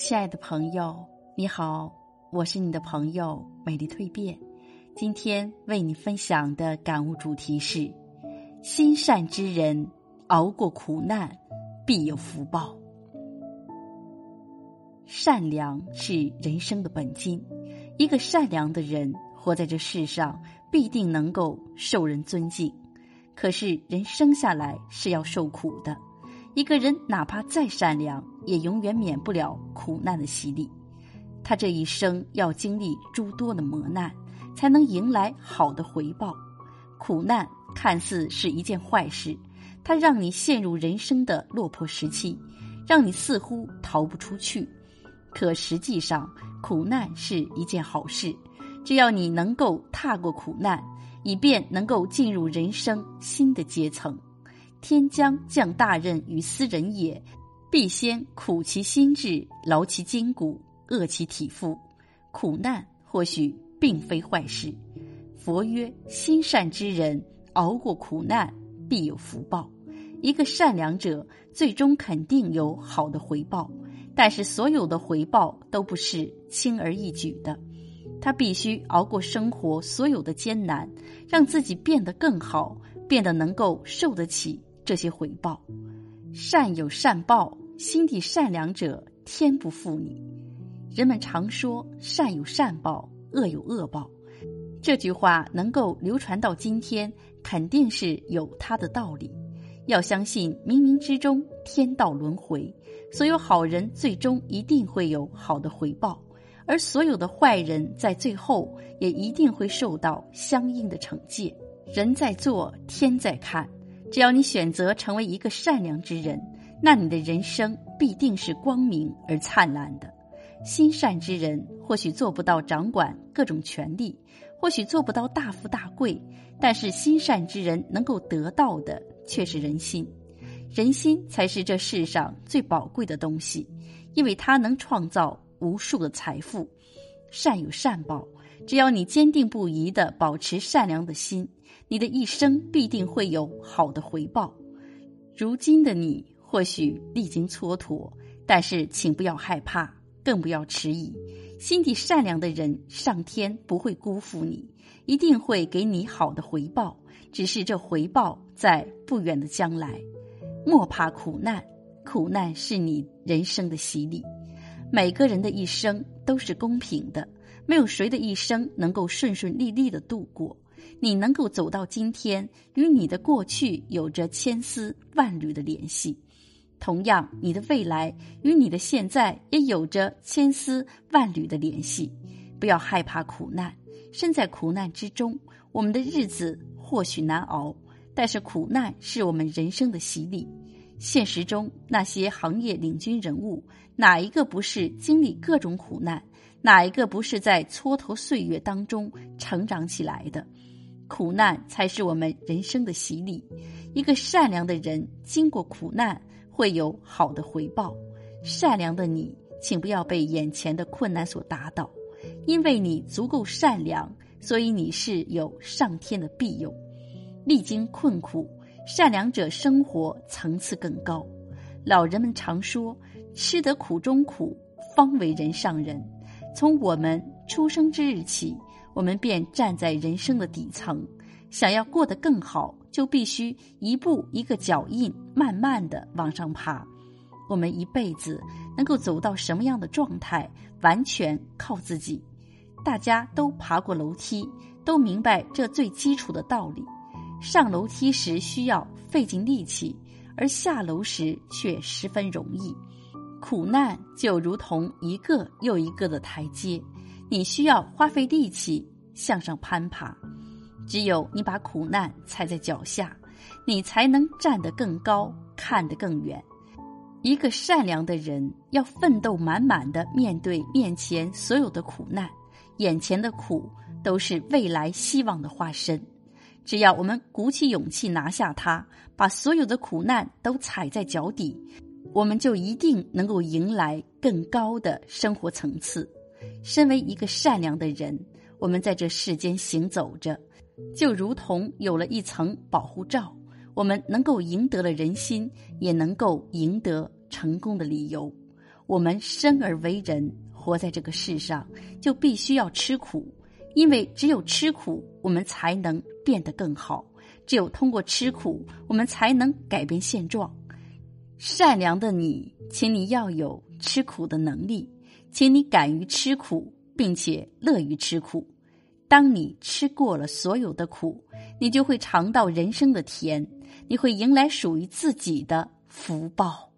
亲爱的朋友，你好，我是你的朋友美丽蜕变。今天为你分享的感悟主题是：心善之人熬过苦难，必有福报。善良是人生的本金，一个善良的人活在这世上，必定能够受人尊敬。可是人生下来是要受苦的。一个人哪怕再善良，也永远免不了苦难的洗礼。他这一生要经历诸多的磨难，才能迎来好的回报。苦难看似是一件坏事，它让你陷入人生的落魄时期，让你似乎逃不出去。可实际上，苦难是一件好事，只要你能够踏过苦难，以便能够进入人生新的阶层。天将降大任于斯人也，必先苦其心志，劳其筋骨，饿其体肤。苦难或许并非坏事。佛曰：心善之人，熬过苦难，必有福报。一个善良者，最终肯定有好的回报。但是，所有的回报都不是轻而易举的。他必须熬过生活所有的艰难，让自己变得更好，变得能够受得起。这些回报，善有善报，心地善良者天不负你。人们常说善有善报，恶有恶报，这句话能够流传到今天，肯定是有它的道理。要相信冥冥之中天道轮回，所有好人最终一定会有好的回报，而所有的坏人在最后也一定会受到相应的惩戒。人在做，天在看。只要你选择成为一个善良之人，那你的人生必定是光明而灿烂的。心善之人或许做不到掌管各种权力，或许做不到大富大贵，但是心善之人能够得到的却是人心。人心才是这世上最宝贵的东西，因为它能创造无数的财富。善有善报，只要你坚定不移的保持善良的心。你的一生必定会有好的回报。如今的你或许历经蹉跎，但是请不要害怕，更不要迟疑。心地善良的人，上天不会辜负你，一定会给你好的回报。只是这回报在不远的将来。莫怕苦难，苦难是你人生的洗礼。每个人的一生都是公平的，没有谁的一生能够顺顺利利的度过。你能够走到今天，与你的过去有着千丝万缕的联系；同样，你的未来与你的现在也有着千丝万缕的联系。不要害怕苦难，身在苦难之中，我们的日子或许难熬，但是苦难是我们人生的洗礼。现实中那些行业领军人物，哪一个不是经历各种苦难？哪一个不是在蹉跎岁月当中成长起来的？苦难才是我们人生的洗礼。一个善良的人，经过苦难会有好的回报。善良的你，请不要被眼前的困难所打倒，因为你足够善良，所以你是有上天的庇佑。历经困苦，善良者生活层次更高。老人们常说：“吃得苦中苦，方为人上人。”从我们出生之日起。我们便站在人生的底层，想要过得更好，就必须一步一个脚印，慢慢的往上爬。我们一辈子能够走到什么样的状态，完全靠自己。大家都爬过楼梯，都明白这最基础的道理。上楼梯时需要费尽力气，而下楼时却十分容易。苦难就如同一个又一个的台阶。你需要花费力气向上攀爬，只有你把苦难踩在脚下，你才能站得更高，看得更远。一个善良的人要奋斗满满的面对面前所有的苦难，眼前的苦都是未来希望的化身。只要我们鼓起勇气拿下它，把所有的苦难都踩在脚底，我们就一定能够迎来更高的生活层次。身为一个善良的人，我们在这世间行走着，就如同有了一层保护罩，我们能够赢得了人心，也能够赢得成功的理由。我们生而为人，活在这个世上，就必须要吃苦，因为只有吃苦，我们才能变得更好；只有通过吃苦，我们才能改变现状。善良的你，请你要有吃苦的能力，请你敢于吃苦，并且乐于吃苦。当你吃过了所有的苦，你就会尝到人生的甜，你会迎来属于自己的福报。